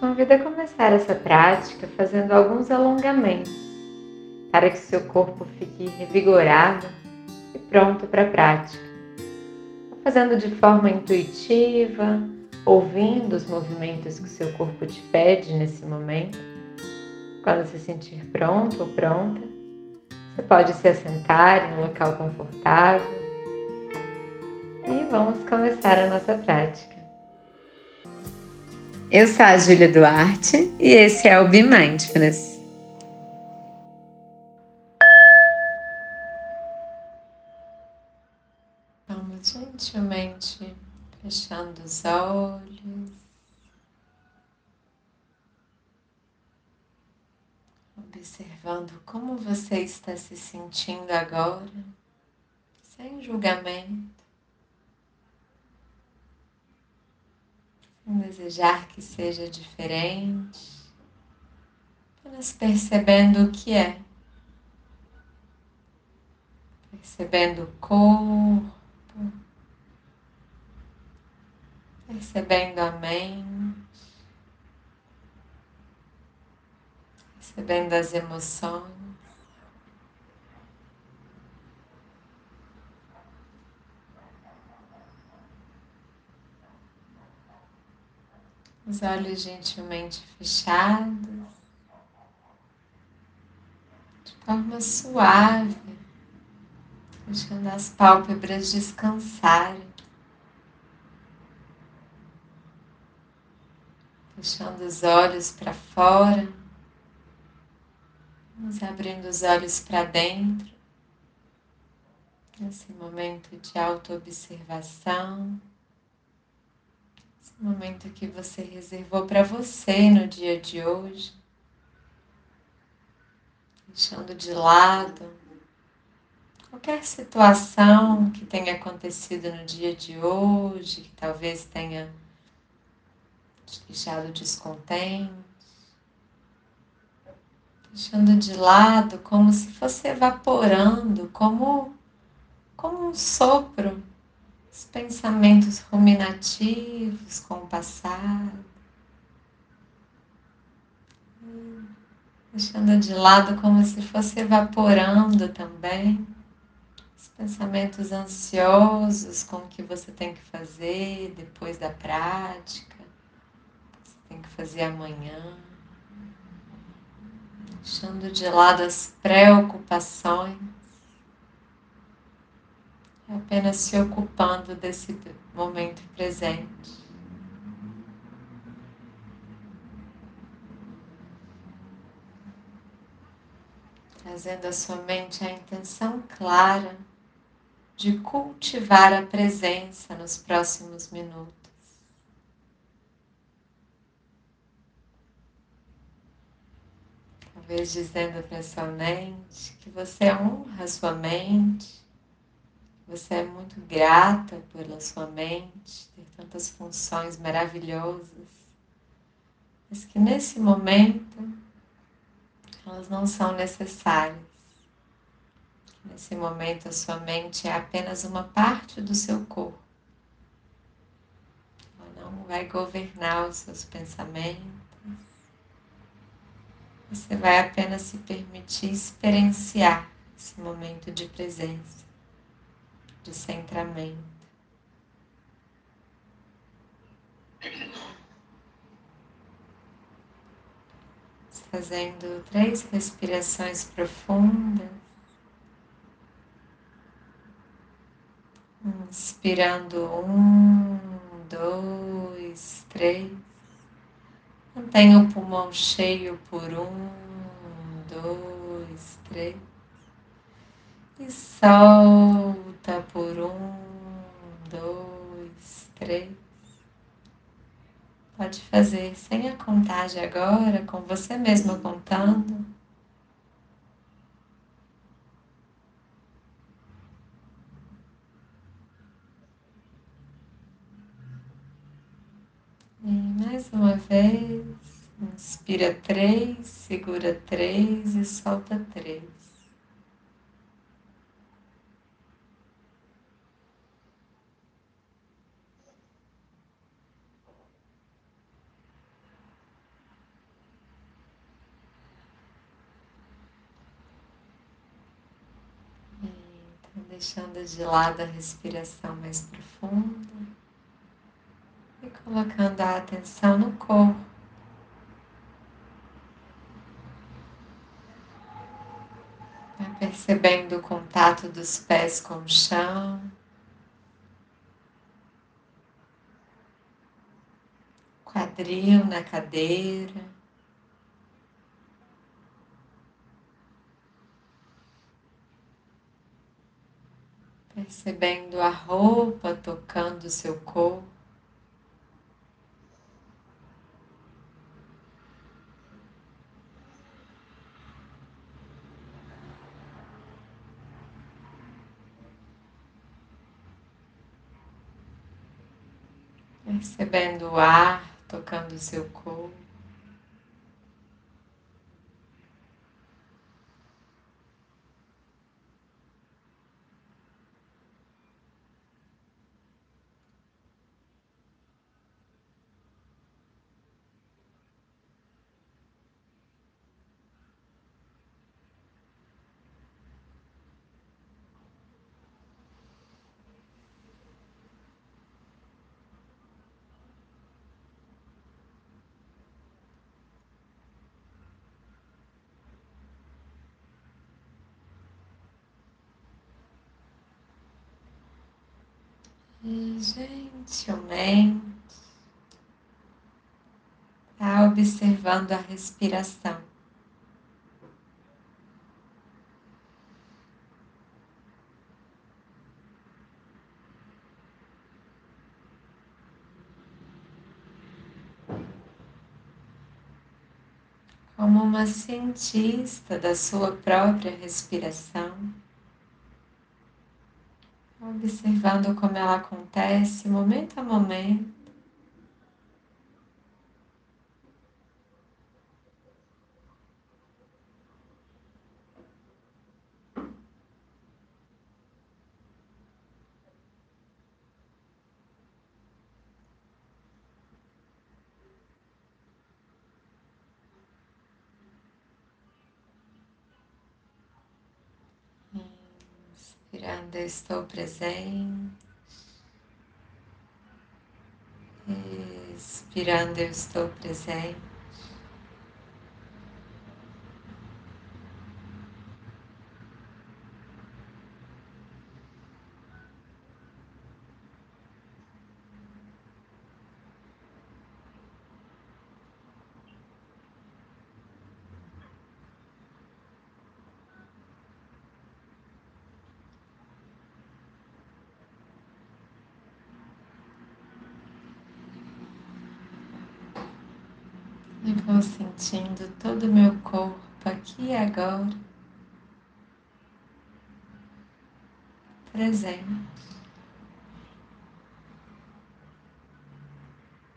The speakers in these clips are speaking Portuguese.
convido a começar essa prática fazendo alguns alongamentos para que seu corpo fique revigorado e pronto para a prática. Fazendo de forma intuitiva, ouvindo os movimentos que seu corpo te pede nesse momento. Quando se sentir pronto ou pronta, você pode se assentar em um local confortável e vamos começar a nossa prática. Eu sou a Júlia Duarte e esse é o Be Mindfulness. Vamos gentilmente fechando os olhos, observando como você está se sentindo agora, sem julgamento. Sem desejar que seja diferente, apenas percebendo o que é, percebendo o corpo, percebendo a mente, percebendo as emoções. Os olhos gentilmente fechados, de forma suave, deixando as pálpebras descansarem, fechando os olhos para fora, vamos abrindo os olhos para dentro, nesse momento de autoobservação momento que você reservou para você no dia de hoje, deixando de lado qualquer situação que tenha acontecido no dia de hoje, que talvez tenha te deixado descontente, deixando de lado como se fosse evaporando, como, como um sopro os pensamentos ruminativos com o passado, deixando de lado como se fosse evaporando também. Os pensamentos ansiosos com o que você tem que fazer depois da prática, que você tem que fazer amanhã, deixando de lado as preocupações apenas se ocupando desse momento presente. Trazendo à sua mente a intenção clara de cultivar a presença nos próximos minutos. Talvez dizendo para sua mente que você honra a sua mente você é muito grata pela sua mente, ter tantas funções maravilhosas, mas que nesse momento elas não são necessárias. Nesse momento a sua mente é apenas uma parte do seu corpo. Ela não vai governar os seus pensamentos. Você vai apenas se permitir experienciar esse momento de presença de centramento. Fazendo três respirações profundas. Inspirando um, dois, três. Mantenha o pulmão cheio por um, dois, três. E solta por um, dois, três. Pode fazer sem a contagem agora, com você mesmo contando. E mais uma vez, inspira três, segura três e solta três. Deixando de lado a respiração mais profunda e colocando a atenção no corpo. Percebendo o contato dos pés com o chão. Quadril na cadeira. Percebendo a roupa tocando seu corpo. Percebendo o ar tocando seu corpo. E gentilmente está observando a respiração. Como uma cientista da sua própria respiração observando como ela acontece momento a momento. Inspirando, eu estou presente. Expirando, eu estou presente. E vou sentindo todo o meu corpo aqui e agora, presente,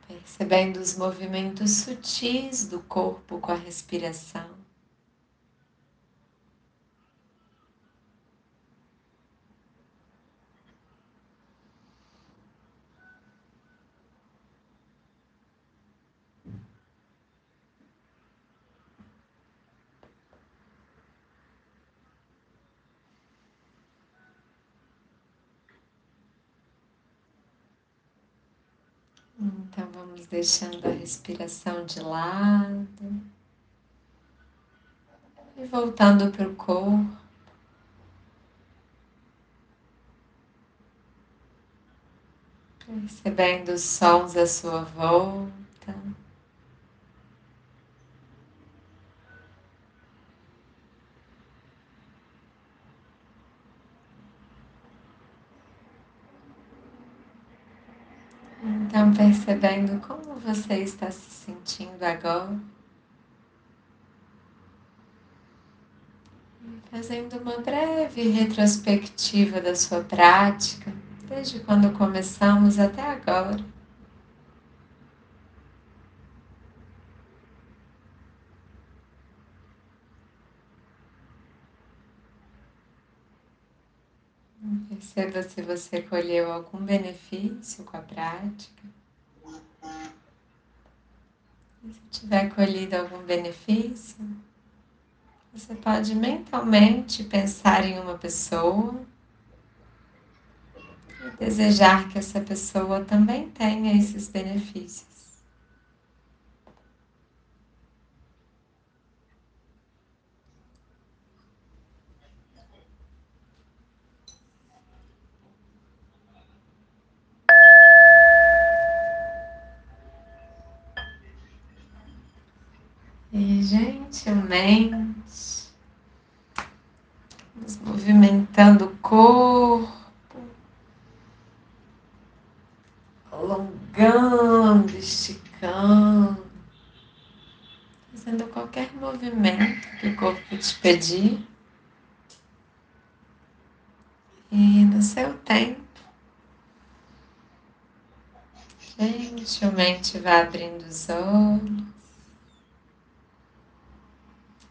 percebendo os movimentos sutis do corpo com a respiração. Então vamos deixando a respiração de lado e voltando para o corpo. Percebendo os sons à sua volta. Então, percebendo como você está se sentindo agora. Fazendo uma breve retrospectiva da sua prática, desde quando começamos até agora. Perceba se você colheu algum benefício com a prática. Se tiver colhido algum benefício, você pode mentalmente pensar em uma pessoa e desejar que essa pessoa também tenha esses benefícios. E gentilmente, movimentando o corpo, alongando, esticando, fazendo qualquer movimento que o corpo te pedir. E no seu tempo, gentilmente vá abrindo os olhos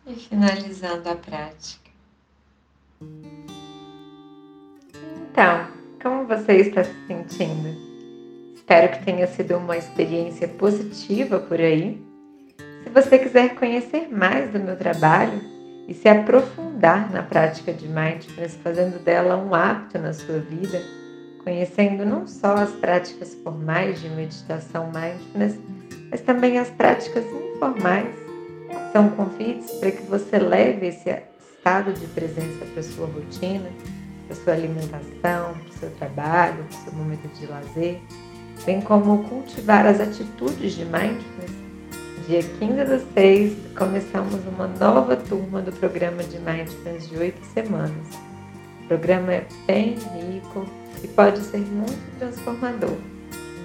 e finalizando a prática. Então, como você está se sentindo? Espero que tenha sido uma experiência positiva por aí. Se você quiser conhecer mais do meu trabalho e se aprofundar na prática de mindfulness, fazendo dela um hábito na sua vida, conhecendo não só as práticas formais de meditação mindfulness, mas também as práticas informais são convites para que você leve esse estado de presença para a sua rotina, para a sua alimentação, para o seu trabalho, para o seu momento de lazer, bem como cultivar as atitudes de mindfulness. Dia 15 do 6, começamos uma nova turma do programa de mindfulness de oito semanas. O programa é bem rico e pode ser muito transformador,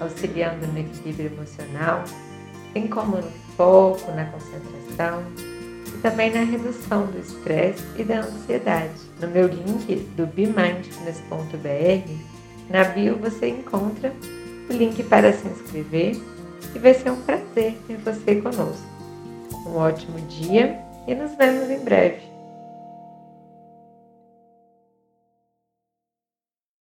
auxiliando no equilíbrio emocional, bem como no foco, na concentração e também na redução do estresse e da ansiedade. No meu link do BeMindfulness.br, na bio você encontra o link para se inscrever e vai ser um prazer ter você conosco. Um ótimo dia e nos vemos em breve.